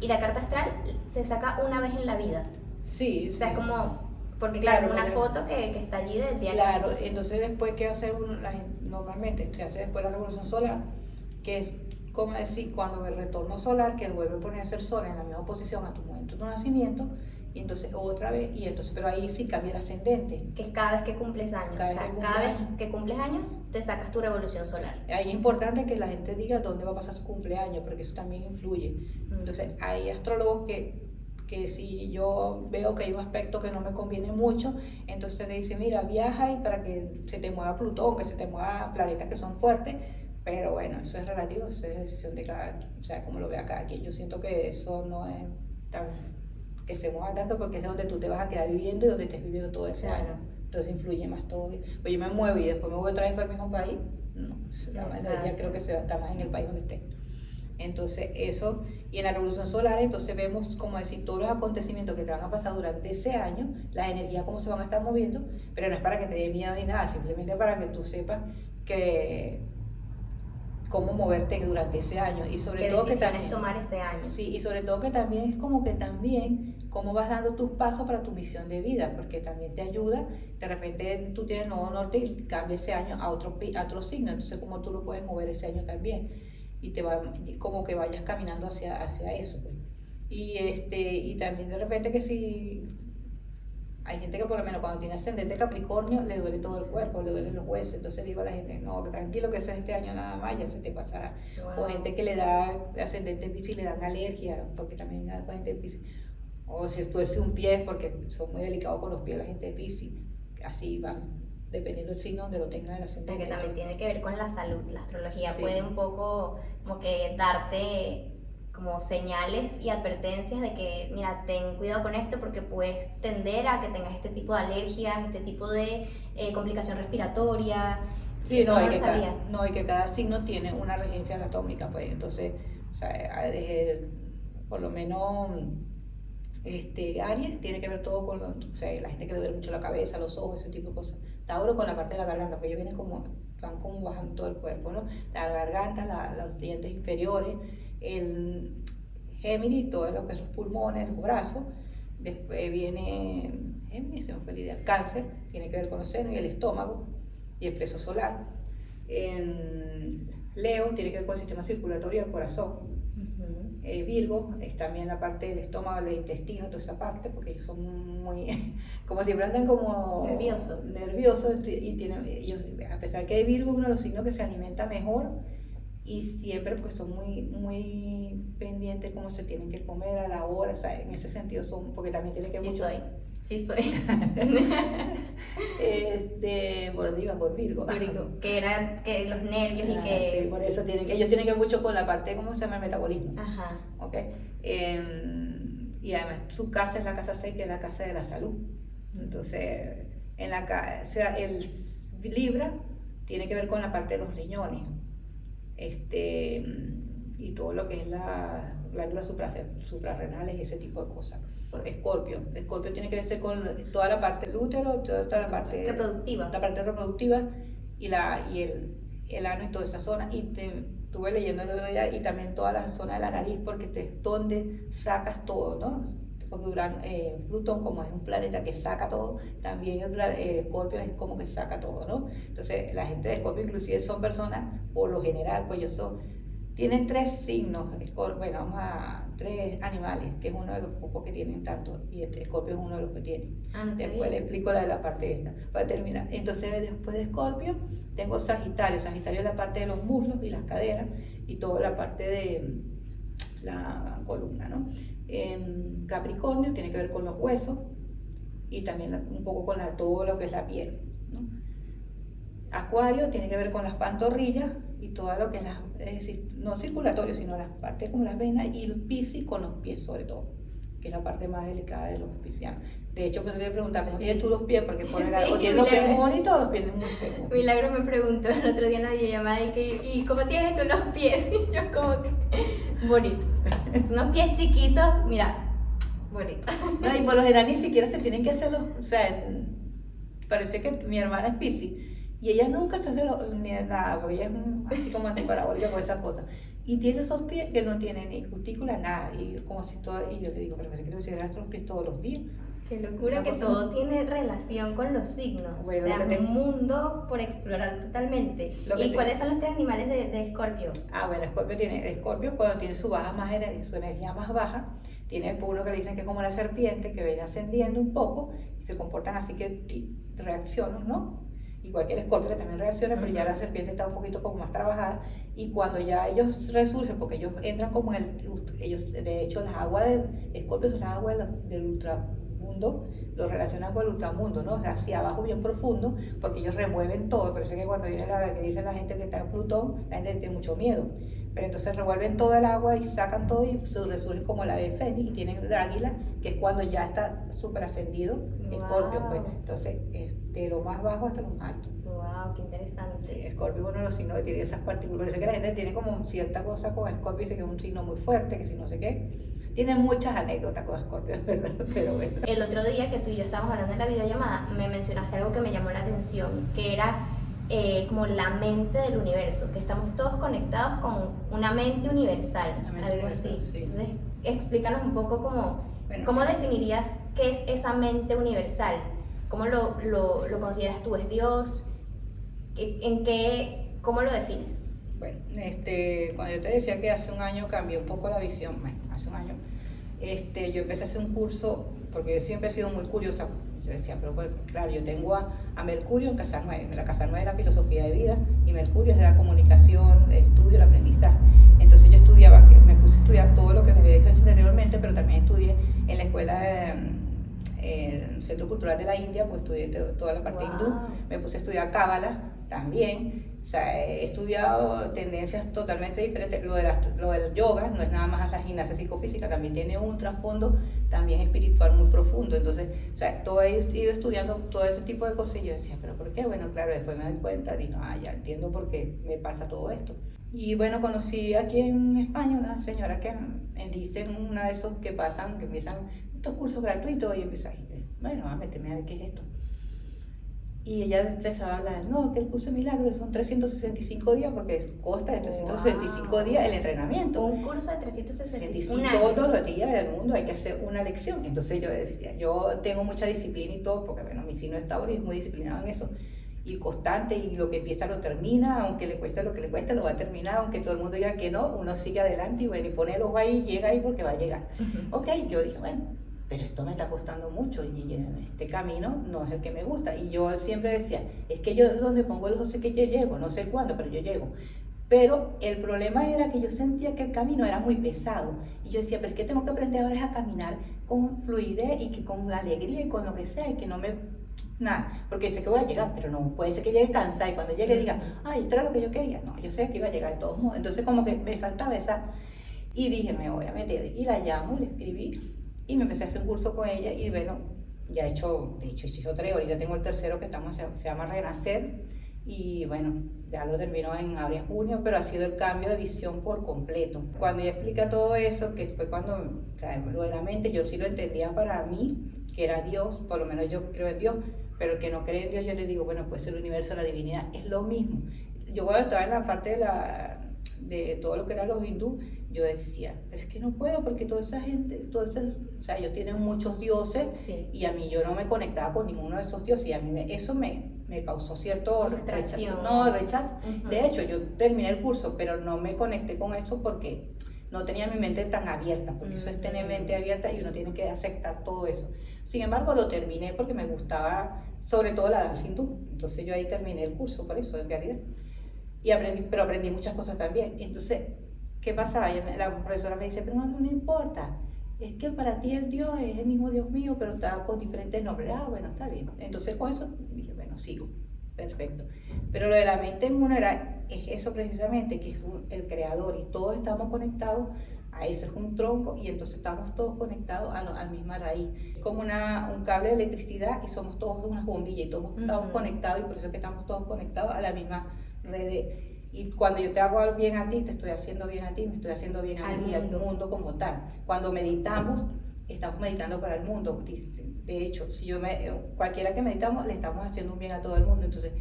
Y la carta astral se saca una vez en la vida. Sí. O sea, es como, porque claro, una foto que, que, está allí del día Claro, entonces después, ¿qué hace uno? normalmente se hace después la revolución solar, que es como decir, cuando el retorno solar, que vuelve a ponerse el sol en la misma posición a tu momento de nacimiento, y entonces otra vez, y entonces, pero ahí sí cambia el ascendente. Que es cada vez que cumples años. Cada o sea, cada vez que cumples años, te sacas tu revolución solar. Ahí es importante que la gente diga dónde va a pasar su cumpleaños, porque eso también influye. Entonces, hay astrólogos que que si yo veo que hay un aspecto que no me conviene mucho, entonces te dice, mira, viaja y para que se te mueva Plutón, que se te mueva planetas que son fuertes, pero bueno, eso es relativo, eso es decisión de cada o sea, como lo vea cada quien. Yo siento que eso no es tan, que se mueva tanto porque es donde tú te vas a quedar viviendo y donde estés viviendo todo ese año. Entonces influye más todo. Pues yo me muevo y después me voy otra vez para el mismo país, no, ya creo que se va a estar más en el país donde esté. Entonces eso, y en la revolución solar, entonces vemos, como decir, todos los acontecimientos que te van a pasar durante ese año, las energías cómo se van a estar moviendo, pero no es para que te dé miedo ni nada, simplemente para que tú sepas que cómo moverte durante ese año y sobre ¿Qué todo que también, tomar ese año? sí y sobre todo que también es como que también cómo vas dando tus pasos para tu misión de vida porque también te ayuda de repente tú tienes nuevo norte y cambia ese año a otro pi- a otro signo entonces cómo tú lo puedes mover ese año también y te va como que vayas caminando hacia hacia eso pues. y este y también de repente que si hay gente que por lo menos cuando tiene ascendente Capricornio le duele todo el cuerpo, le duelen los huesos. Entonces digo a la gente, no, tranquilo que eso es este año nada más, ya se te pasará. O Wow. gente que le da ascendente Piscis le dan alergia, porque también da gente de Piscis. O si fuese un pie, porque son muy delicados con los pies la gente de Piscis. Así van, dependiendo del signo donde lo tenga el O sea, ascendente. que también tiene que ver con la salud. La astrología Sí. puede un poco como que darte como señales y advertencias de que, mira, ten cuidado con esto porque puedes tender a que tengas este tipo de alergias, este tipo de eh, complicación respiratoria. Sí, Eso no, no que cada, no, y que cada signo tiene una regencia anatómica, pues entonces, o sea, desde, por lo menos, este, Aries tiene que ver todo con, o sea, la gente que le duele mucho la cabeza, los ojos, ese tipo de cosas. Tauro con la parte de la garganta, porque ellos vienen como, van como bajando todo el cuerpo, ¿no? La garganta, la- los dientes inferiores, el Géminis, todo lo que es los pulmones, los brazos. Después viene Géminis, se me fue la idea, cáncer, tiene que ver con los senos y el estómago y el plexo solar. En Leo tiene que ver con el sistema circulatorio y el corazón. Ujú. Eh, Virgo es también la parte del estómago, el intestino, toda esa parte, porque ellos son muy, como siempre andan como Nerviosos. nerviosos y tienen, ellos, a pesar que hay Virgo, uno de los signos que se alimenta mejor y siempre pues son muy, muy pendientes cómo se tienen que comer a la hora, o sea, en ese sentido son, porque también tiene que Sí mucho, soy, sí soy. este, por Diva, por Virgo. Virgo, que eran que los nervios y Ah, que... sí, por eso tienen que, ellos tienen que ver mucho con la parte, ¿cómo se llama? El metabolismo. Ajá. ¿ok? Em, y además su casa es la casa 6, que es la casa de la salud. Entonces, en la o sea, el Libra tiene que ver con la parte de los riñones. Este, y todo lo que es la glándulas supra- suprarrenales y ese tipo de cosas. Escorpio. Escorpio tiene que ver con toda la parte del útero, toda, toda la parte Reproductiva. la parte reproductiva y, la, y el, el ano y toda esa zona. Y te, estuve leyendo el otro día y también toda la zona de la nariz porque te, es donde sacas todo, ¿no? Porque Uran- eh, Plutón, como es un planeta que saca todo, también el eh, Escorpio es como que saca todo, ¿no? Entonces, la gente de Escorpio inclusive son personas, por lo general, pues ellos son, tienen tres signos, Escor- bueno, vamos a tres animales, que es uno de los pocos que tienen tanto, y este Escorpio es uno de los que tiene. Ah, no Después le explico la de la parte esta, para terminar. Entonces, después de Escorpio, tengo Sagitario. Sagitario es la parte de los muslos y las caderas y toda la parte de la columna, ¿no? En Capricornio tiene que ver con los huesos y también la- un poco con la, todo lo que es la piel, ¿no? Acuario tiene que ver con las pantorrillas y todo lo que es las, es decir, no circulatorio, sino las partes como las venas y el Piscis con los pies sobre todo, que es la parte más delicada de los piscianos. De hecho, pues le preguntar cómo Sí. tienes tú los pies, porque por Sí, o tienes los pies muy bonitos o los pies muy feos. Milagro me preguntó el otro día en la videollamada y, que, ¿y cómo tienes tú los pies? Y yo como que bonitos. Unos pies chiquitos, mira, bonitos. No, y por lo general ni siquiera se tienen que hacer los, o sea, parece que mi hermana es Piscis y ella nunca se hace lo- ni nada, porque ella es un- así como antiparabólica con esas cosas. Y tiene esos pies que no tienen ni cutícula, nada, y como si todo, y yo le digo, pero pensé que te pusieras los pies todos los días. Qué locura que todo tiene relación con los signos. Bueno, o sea, un mundo por explorar totalmente. ¿Y te- cuáles son los tres animales de, Escorpio? Ah, bueno, Escorpio tiene, Escorpio cuando tiene su baja más su energía más baja, tiene por uno que le dicen que es como la serpiente, que viene ascendiendo un poco, y se comportan así que reaccionan, ¿no? Igual que el escorpio que también reacciona, pero ya la serpiente está un poquito como más trabajada, y cuando ya ellos resurgen, porque ellos entran como en el, ellos, de hecho, las aguas del escorpio son las aguas del, del ultramundo, lo relacionan con el ultramundo, ¿no? Hacia abajo bien profundo, porque ellos remueven todo, por eso es que cuando viene la que dice la gente que está en Plutón, la gente tiene mucho miedo, pero entonces revuelven todo el agua y sacan todo y se resurgen como la ave fénix y tienen el águila, que es cuando ya está súper ascendido, escorpio, pues, Wow. entonces de lo más bajo hasta lo más alto. Wow, qué Sí, interesante. Escorpio es uno de los signos que tiene esas partículas. Parece que la gente tiene como cierta cosa con Escorpio, dice que es un signo muy fuerte, que si no sé qué. Tiene muchas anécdotas con Escorpio, ¿verdad? pero bueno. El otro día que tú y yo estábamos hablando en la videollamada, me mencionaste algo que me llamó la atención, que era eh, como la mente del universo, que estamos todos conectados con una mente universal, algo así. Entonces, explícanos un poco cómo, cómo definirías qué es esa mente universal, cómo lo, lo, lo consideras tú, es Dios, en qué, cómo lo defines. Bueno, este, cuando yo te decía que hace un año cambió un poco la visión, bueno, hace un año, este, yo empecé a hacer un curso, porque yo siempre he sido muy curiosa, yo decía, pero pues, claro, yo tengo a, Mercurio en Casa 9, la Casa 9 es la filosofía de vida y Mercurio es de la comunicación, el estudio, el aprendizaje. Entonces yo estudiaba, me puse a estudiar todo lo que les había dicho anteriormente, pero también estudié en la escuela de, el Centro Cultural de la India, pues estudié toda la parte hindú, me puse a estudiar Cábala también, o sea, he estudiado tendencias totalmente diferentes. Lo, de lo del yoga no es nada más la gimnasia psicofísica, también tiene un trasfondo también espiritual muy profundo. Entonces, o sea, todo he ido estudiando todo ese tipo de cosas y yo decía, ¿pero por qué? Bueno, claro, después me doy cuenta, digo, ah, ya entiendo por qué me pasa todo esto. Y bueno, conocí aquí en España una señora que me dice una de esos que pasan, que empiezan estos cursos gratuitos y empieza, bueno, a meterme a ver qué es esto. Y ella empezaba a hablar, no, que el curso de milagros son 365 días porque consta de 365 días el entrenamiento. Un curso de 365 días. Todos los días del mundo hay que hacer una lección. Entonces yo decía, yo tengo mucha disciplina y todo, porque bueno, mi signo es Tauro y es muy disciplinado en eso. Y constante, y lo que empieza lo termina, aunque le cueste lo que le cueste, lo va a terminar, aunque todo el mundo diga que no, uno sigue adelante y bueno, y pone el ojo ahí, llega ahí porque va a llegar. Ok, yo dije, bueno, pero esto me está costando mucho y este camino no es el que me gusta. Y yo siempre decía, es que yo donde pongo el ojo sé que yo llego, no sé cuándo, pero yo llego. Pero el problema era que yo sentía que el camino era muy pesado. Y yo decía, ¿pero qué tengo que aprender ahora a caminar con fluidez y que con alegría y con lo que sea y que no me... Nada, porque sé que voy a llegar, pero no puede ser que llegue cansada y cuando llegue diga, ay, esto era lo que yo quería. No, yo sé que iba a llegar de todos modos. Entonces como que me faltaba esa... Y dije, me voy a meter. Y la llamo y le escribí y me empecé a hacer un curso con ella y bueno, ya he hecho, de hecho hice tres, ahorita tengo el tercero que estamos, se, llama Renacer y bueno, ya lo terminó en abril, junio, pero ha sido el cambio de visión por completo. Cuando ella explica todo eso, que fue cuando, o lo de la mente, yo sí lo entendía para mí, que era Dios, por lo menos yo creo en Dios, pero el que no cree en Dios, yo le digo, bueno, pues el universo, la divinidad, es lo mismo. Yo cuando estaba en la parte de, la, de todo lo que eran los hindú, yo decía, es que no puedo porque toda esa gente, todos o sea, ellos tienen muchos dioses y a mí yo no me conectaba con ninguno de esos dioses y a mí eso me, me causó cierto frustración. Rechazo, no, rechazo. De hecho, yo terminé el curso, pero no me conecté con eso porque no tenía mi mente tan abierta, porque eso es tener mente abierta y uno tiene que aceptar todo eso. Sin embargo, lo terminé porque me gustaba sobre todo la danza hindú. Entonces yo ahí terminé el curso por eso, en realidad. Y aprendí, pero aprendí muchas cosas también. Entonces, ¿Qué pasaba? La profesora me dice, pero no, no importa, es que para ti el Dios es el mismo Dios mío, pero está con diferentes nombres. Ah, bueno, está bien. Entonces con eso dije, bueno, sigo. Perfecto. Pero lo de la mente en uno era, es eso precisamente, que es el creador y todos estamos conectados a eso, es un tronco y entonces estamos todos conectados a, la misma raíz. Es como una, un cable de electricidad y somos todos una bombilla y todos estamos conectados y por eso es que estamos todos conectados a la misma red y cuando yo te hago bien a ti, te estoy haciendo bien a ti, me estoy haciendo bien a mí, al mundo como tal. Cuando meditamos, estamos meditando para el mundo. De hecho, si yo me, cualquiera que meditamos, le estamos haciendo un bien a todo el mundo. Entonces,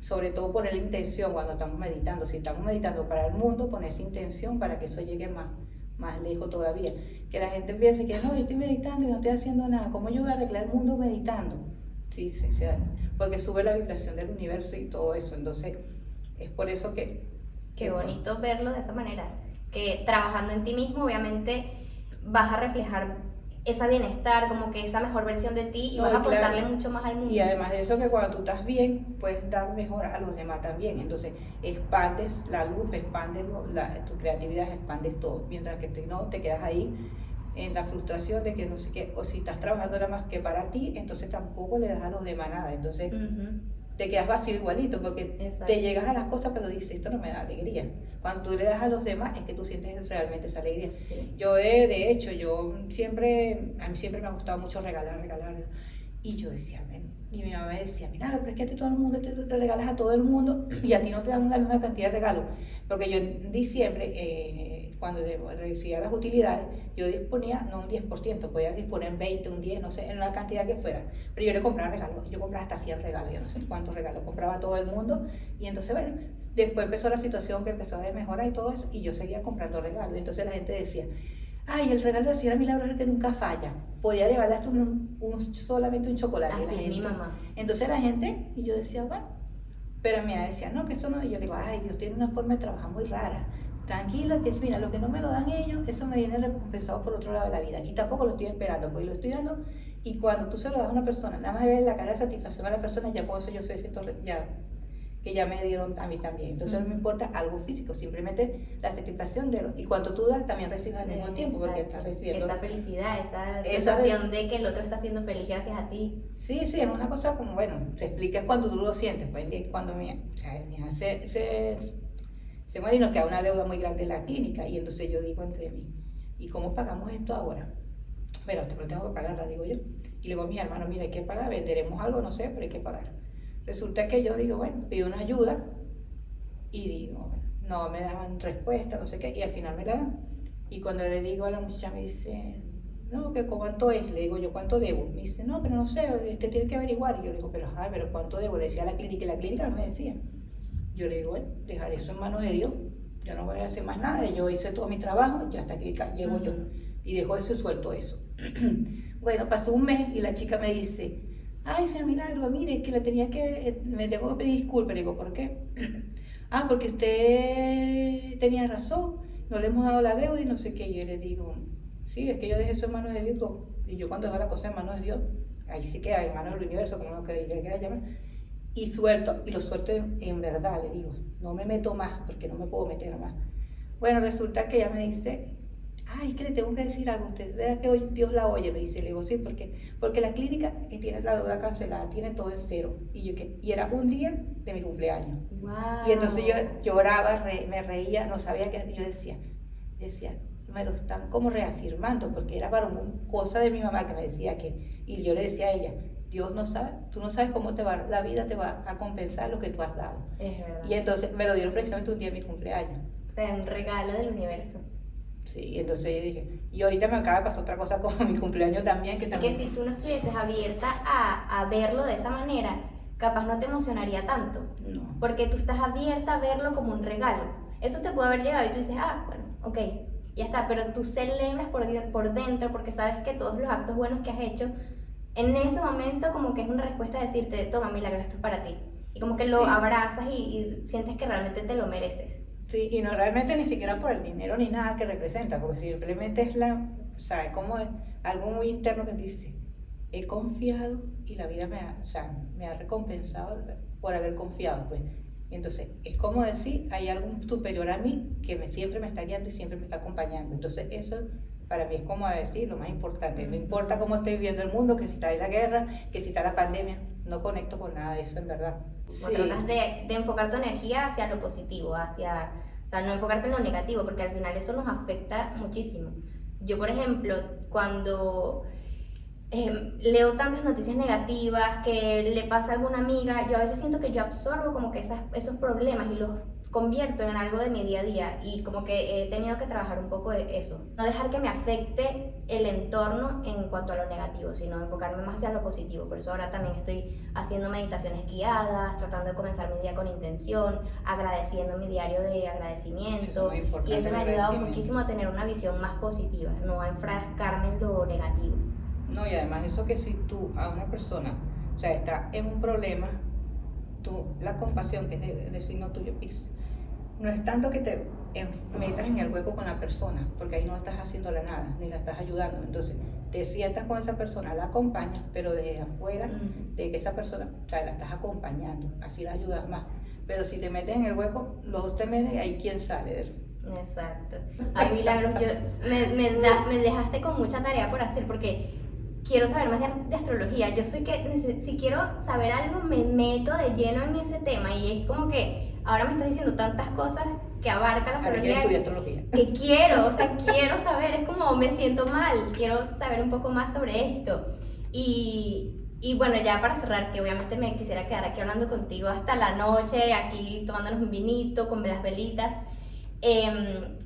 sobre todo poner la intención cuando estamos meditando. Si estamos meditando para el mundo, poner esa intención para que eso llegue más, más lejos todavía. Que la gente empiece que no, yo estoy meditando y no estoy haciendo nada. ¿Cómo yo voy a arreglar el mundo meditando? Sí, sí, sí, porque sube la vibración del universo y todo eso. Entonces, es por eso que... Qué bonito verlo de esa manera, que trabajando en ti mismo obviamente vas a reflejar esa bienestar, como que esa mejor versión de ti y vas a aportarle mucho más al mundo. Y además de eso que cuando tú estás bien, puedes dar mejor a los demás también. Entonces, expandes la luz, expandes la, tu creatividad, expandes todo. Mientras que tú no te quedas ahí en la frustración de que no sé qué, o si estás trabajando nada más que para ti, entonces tampoco le das a los demás nada. Entonces, te quedas vacío igualito, porque te llegas a las cosas, pero dices, esto no me da alegría. Cuando tú le das a los demás, es que tú sientes realmente esa alegría. Yo, de, de, hecho, yo siempre, a mí siempre me ha gustado mucho regalar, regalar. Y yo decía, y mi mamá decía, mira, pero es que a ti todo el mundo te, te regalas a todo el mundo y a ti no te dan la misma cantidad de regalos. Porque yo en diciembre, eh, cuando recibía las utilidades, yo disponía, no un 10%, podía disponer 20, un 10, no sé, en la cantidad que fuera. Pero yo le compraba regalos, yo compraba hasta 100 regalos, yo no sé cuántos regalos, compraba a todo el mundo. Y entonces, bueno, después empezó la situación que empezó a mejorar y todo eso, y yo seguía comprando regalos. Entonces la gente decía, ay, el regalo de la señora Milagro es el que nunca falla. Podía llevarle hasta un, solamente un chocolate. Así es mi mamá. Entonces la gente, y yo decía, bueno, pero mi mamá decía, no, que eso no, y yo le digo, ay, Dios tiene una forma de trabajar muy rara. Tranquila, que mira, lo que no me lo dan ellos, eso me viene recompensado por otro lado de la vida. Y tampoco lo estoy esperando, porque lo estoy dando. Y cuando tú se lo das a una persona, nada más ver la cara de satisfacción a la persona, ya con eso yo siento, ya que ya me dieron a mí también. Entonces no me importa algo físico, simplemente la satisfacción de lo, y cuando tú das también recibes al mismo tiempo porque estás recibiendo esa felicidad, esa, sensación de que el otro está siendo feliz gracias a ti. Sí, sí, es una cosa como, bueno, se explica cuando tú lo sientes, pues cuando mi, o sea, mi se, se, se muere y nos queda una deuda muy grande en la clínica y entonces yo digo entre mí, ¿y cómo pagamos esto ahora? Pero te lo tengo que pagar, la digo yo. Y a mis hermanos, mira, hay que pagar, venderemos algo, no sé, pero hay que pagar. Resulta que yo digo, bueno, pido una ayuda y digo, no me daban respuesta, no sé qué, y al final me la dan. Y cuando le digo a la muchacha, me dice, no, que cuánto es, le digo yo, ¿cuánto debo? Me dice, no, pero no sé, usted tiene que averiguar. Y yo le digo, pero, ay, pero ¿cuánto debo? Le decía a la clínica y la clínica no me decía. Yo le digo, bueno, dejar eso en manos de Dios, yo no voy a hacer más nada, yo hice todo mi trabajo, ya hasta aquí llego yo. Y dejó eso suelto eso. bueno, pasó un mes y la chica me dice, ay, señor Milagro, mire, que le tenía que, eh, me tengo que pedir disculpas. Le digo, ¿por qué? ah, porque usted tenía razón, no le hemos dado la deuda y no sé qué. Yo le digo, sí, es que yo dejé eso en manos de Dios. Y yo cuando dejo la cosa en manos de Dios, ahí sí queda en manos del universo, como lo que quiera llamar. Y suelto, y lo suelto en, verdad, le digo, no me meto más porque no me puedo meter más. Bueno, resulta que ella me dice, ay, que le tengo que decir algo a usted, vea que hoy Dios la oye, me dice, le digo, sí, porque, porque la clínica tiene la deuda cancelada, tiene todo en cero, y yo que, y era un día de mi cumpleaños. Y entonces yo lloraba, me reía, no sabía qué, yo decía, decía, me lo están como reafirmando, porque era para una cosa de mi mamá que me decía que, y yo le decía a ella, Dios no sabe, tú no sabes cómo te va, la vida te va a compensar lo que tú has dado. Es verdad. Y entonces me lo dieron precisamente un día de mi cumpleaños. O sea, un regalo del universo. Sí, entonces dije, y ahorita me acaba de pasar otra cosa con mi cumpleaños también. Que, también... que si tú no estuvieses abierta a, a, verlo de esa manera, capaz no te emocionaría tanto. No. Porque tú estás abierta a verlo como un regalo. Eso te puede haber llegado y tú dices, ah, bueno, ok, ya está. Pero tú celebras por, por dentro porque sabes que todos los actos buenos que has hecho, en ese momento como que es una respuesta a decirte, toma, milagro, esto es para ti. Y como que lo abrazas y, y sientes que realmente te lo mereces. Sí, y no realmente ni siquiera por el dinero ni nada que representa, porque simplemente es la, o sea, como algo muy interno que dice, he confiado y la vida me ha, o sea, me ha recompensado por haber confiado, pues. Y entonces, es como decir, hay algo superior a mí que me, siempre me está guiando y siempre me está acompañando. Entonces, eso para mí es como decir lo más importante. No importa cómo esté viviendo el mundo, que si está en la guerra, que si está la pandemia, no conecto con nada de eso en verdad. Sí. Tratas de, de, enfocar tu energía hacia lo positivo, hacia, o sea, no enfocarte en lo negativo, porque al final eso nos afecta muchísimo. Yo, por ejemplo, cuando eh, leo tantas noticias negativas que le pasa a alguna amiga, yo a veces siento que yo absorbo como que esas, esos problemas y los convierto en algo de mi día a día y como que he tenido que trabajar un poco de eso. No dejar que me afecte el entorno en cuanto a lo negativo, sino enfocarme más hacia lo positivo. Por eso ahora también estoy haciendo meditaciones guiadas, tratando de comenzar mi día con intención, agradeciendo mi diario de agradecimiento. y eso me ha ayudado muchísimo a tener una visión más positiva, no a enfrascarme en lo negativo. No, y además eso que si tú a una persona, o sea, está en un problema, tú, la compasión, que es de, signo tuyo, pis, no es tanto que te metas en el hueco con la persona, porque ahí no estás haciéndole nada, ni la estás ayudando. Entonces, te sientas con esa persona, la acompañas, pero desde afuera, de que esa persona, o sea, la estás acompañando, así la ayudas más. Pero si te metes en el hueco, los dos te meten y ahí quién sale de Exacto. Ay, Milagros, yo, me, me, me dejaste con mucha tarea por hacer, porque quiero saber más de, astrología. Yo soy que si quiero saber algo me meto de lleno en ese tema y es como que ahora me estás diciendo tantas cosas que abarca la astrología, astrología. que quiero, o sea, quiero saber, es como me siento mal, quiero saber un poco más sobre esto. Y Y bueno, ya para cerrar, que obviamente me quisiera quedar aquí hablando contigo hasta la noche, aquí tomándonos un vinito con las velitas. Eh,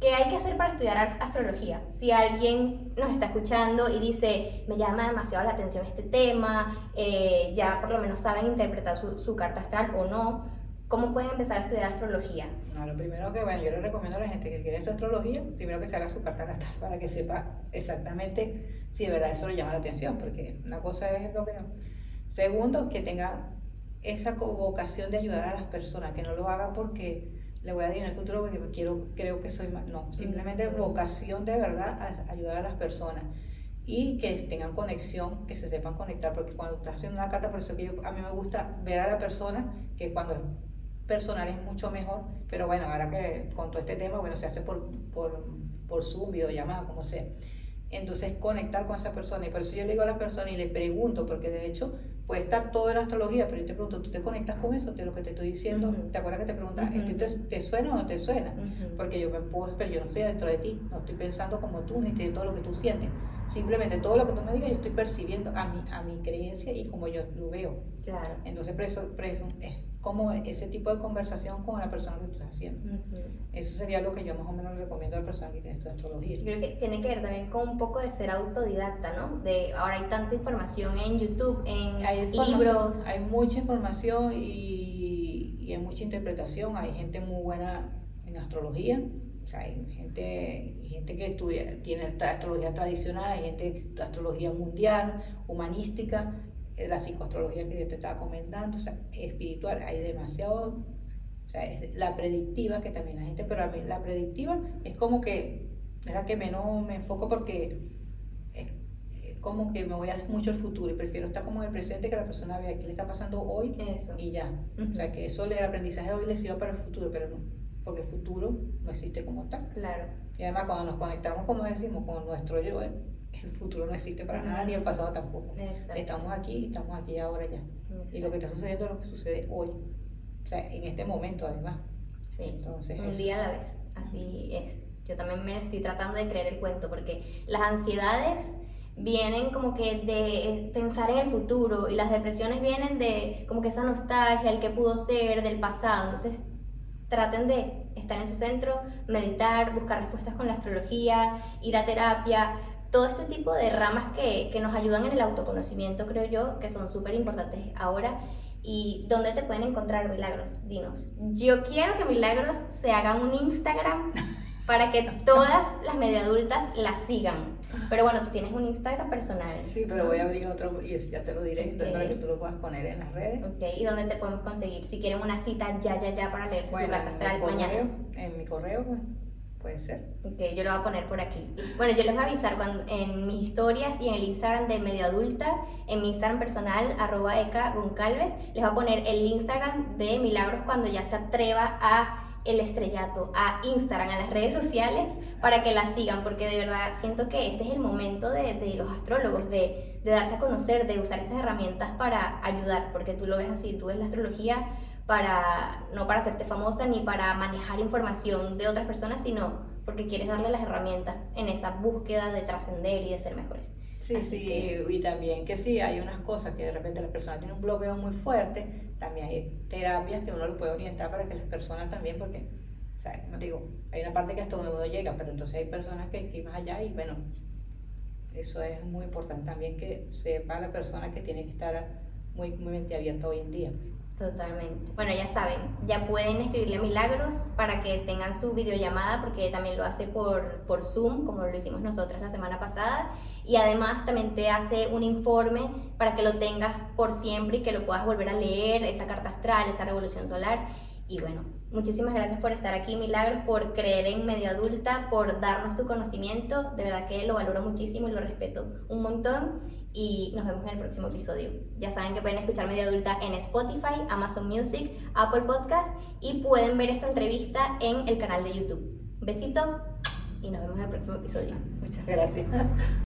¿Qué hay que hacer para estudiar astrología? Si alguien nos está escuchando y dice, me llama demasiado la atención este tema, eh, ya por lo menos saben interpretar su, su, carta astral o no, ¿cómo pueden empezar a estudiar astrología? No, lo primero que, bueno, yo le recomiendo a la gente que quiere estudiar astrología, primero que se haga su carta astral para que sepa exactamente si de verdad eso le llama la atención, porque una cosa es lo que no. Segundo, que tenga esa vocación de ayudar a las personas, que no lo haga porque le voy a dar en el futuro porque quiero, creo que soy más. No, simplemente vocación de verdad a ayudar a las personas y que tengan conexión, que se sepan conectar, porque cuando estás haciendo una carta, por eso que yo, a mí me gusta ver a la persona, que cuando personal es mucho mejor, pero bueno, ahora que con todo este tema, bueno, se hace por, por, por Zoom, videollamada, como sea entonces conectar con esa persona. Y por eso yo le digo a la persona y le pregunto, porque de hecho puede estar todo en la astrología, pero yo te pregunto, ¿tú te conectas con eso? De lo que te estoy diciendo, ¿te acuerdas que te preguntas, te, suena o no te suena? Porque yo me puedo, pero yo no estoy dentro de ti, no estoy pensando como tú, ni de todo lo que tú sientes. Simplemente todo lo que tú me digas, yo estoy percibiendo a mi, a mi creencia y como yo lo veo. Claro. Entonces, por eso, es como ese tipo de conversación con la persona que tú estás haciendo. Eso sería lo que yo más o menos recomiendo a la persona que tiene esta astrología. Yo creo que tiene que ver también con un poco de ser autodidacta, ¿no? De ahora hay tanta información en YouTube, en hay libros. Hay mucha información y, y hay mucha interpretación. Hay gente muy buena en astrología hay gente, gente que estudia, tiene astrología tradicional, hay gente de astrología mundial, humanística, la psicoastrología que yo te estaba comentando, o sea, espiritual, hay demasiado, o sea, es la predictiva que también la gente, pero a mí la predictiva es como que, es la que menos me enfoco porque es, como que me voy a hacer mucho el futuro y prefiero estar como en el presente que la persona vea qué le está pasando hoy eso. y ya. O sea, que eso, el aprendizaje de hoy le sirva para el futuro, pero no porque el futuro no existe como tal. Claro. Y además cuando nos conectamos, como decimos, con nuestro yo, ¿eh? El futuro no existe para nada, ni el pasado tampoco. Estamos aquí, estamos aquí ahora ya. Y lo que está sucediendo es lo que sucede hoy. O sea, en este momento además. Sí, Entonces, un día a la vez, así es. Yo también me estoy tratando de creer el cuento, porque las ansiedades vienen como que de pensar en el futuro y las depresiones vienen de como que esa nostalgia, el que pudo ser, del pasado. Entonces traten de estar en su centro, meditar, buscar respuestas con la astrología, ir a terapia, todo este tipo de ramas que, que nos ayudan en el autoconocimiento, creo yo, que son súper importantes ahora. ¿Y dónde te pueden encontrar Milagros? Dinos. Yo quiero que Milagros se haga un Instagram para que todas las media adultas la sigan. Pero bueno, tú tienes un Instagram personal. Sí, pero voy a abrir otro y ya te lo diré, para que tú lo puedas poner en las redes. Ok, ¿y dónde te podemos conseguir? Si quieren una cita ya, ya, ya para leerse su carta astral mañana. En mi correo, pues, puede ser. Ok, yo lo voy a poner por aquí. Bueno, yo les voy a avisar cuando, en mis historias y en el Instagram de Medio Adulta, en mi Instagram personal, arroba Eka Goncalves, les voy a poner el Instagram de Milagros cuando ya se atreva a el estrellato a Instagram, a las redes sociales, para que la sigan, porque de verdad siento que este es el momento de, de los astrólogos, de, de, darse a conocer, de usar estas herramientas para ayudar, porque tú lo ves así, tú ves la astrología para, no para hacerte famosa ni para manejar información de otras personas, sino porque quieres darle las herramientas en esa búsqueda de trascender y de ser mejores. Sí, sí, y también que sí, hay unas cosas que de repente la persona tiene un bloqueo muy fuerte, también hay terapias que uno lo puede orientar para que las personas también, porque, o sea, no digo, hay una parte que hasta donde uno llega, pero entonces hay personas que, hay que más allá y bueno, eso es muy importante también que sepa la persona que tiene que estar muy, muy mente abierta hoy en día. Totalmente. Bueno, ya saben, ya pueden escribirle a Milagros para que tengan su videollamada, porque también lo hace por, por Zoom, como lo hicimos nosotras la semana pasada. Y además también te hace un informe para que lo tengas por siempre y que lo puedas volver a leer, esa carta astral, esa revolución solar. Y bueno, muchísimas gracias por estar aquí, Milagros, por creer en Medio Adulta, por darnos tu conocimiento. De verdad que lo valoro muchísimo y lo respeto un montón y nos vemos en el próximo episodio. Ya saben que pueden escuchar Media Adulta en Spotify, Amazon Music, Apple Podcast y pueden ver esta entrevista en el canal de YouTube. besito y nos vemos en el próximo episodio. Muchas gracias.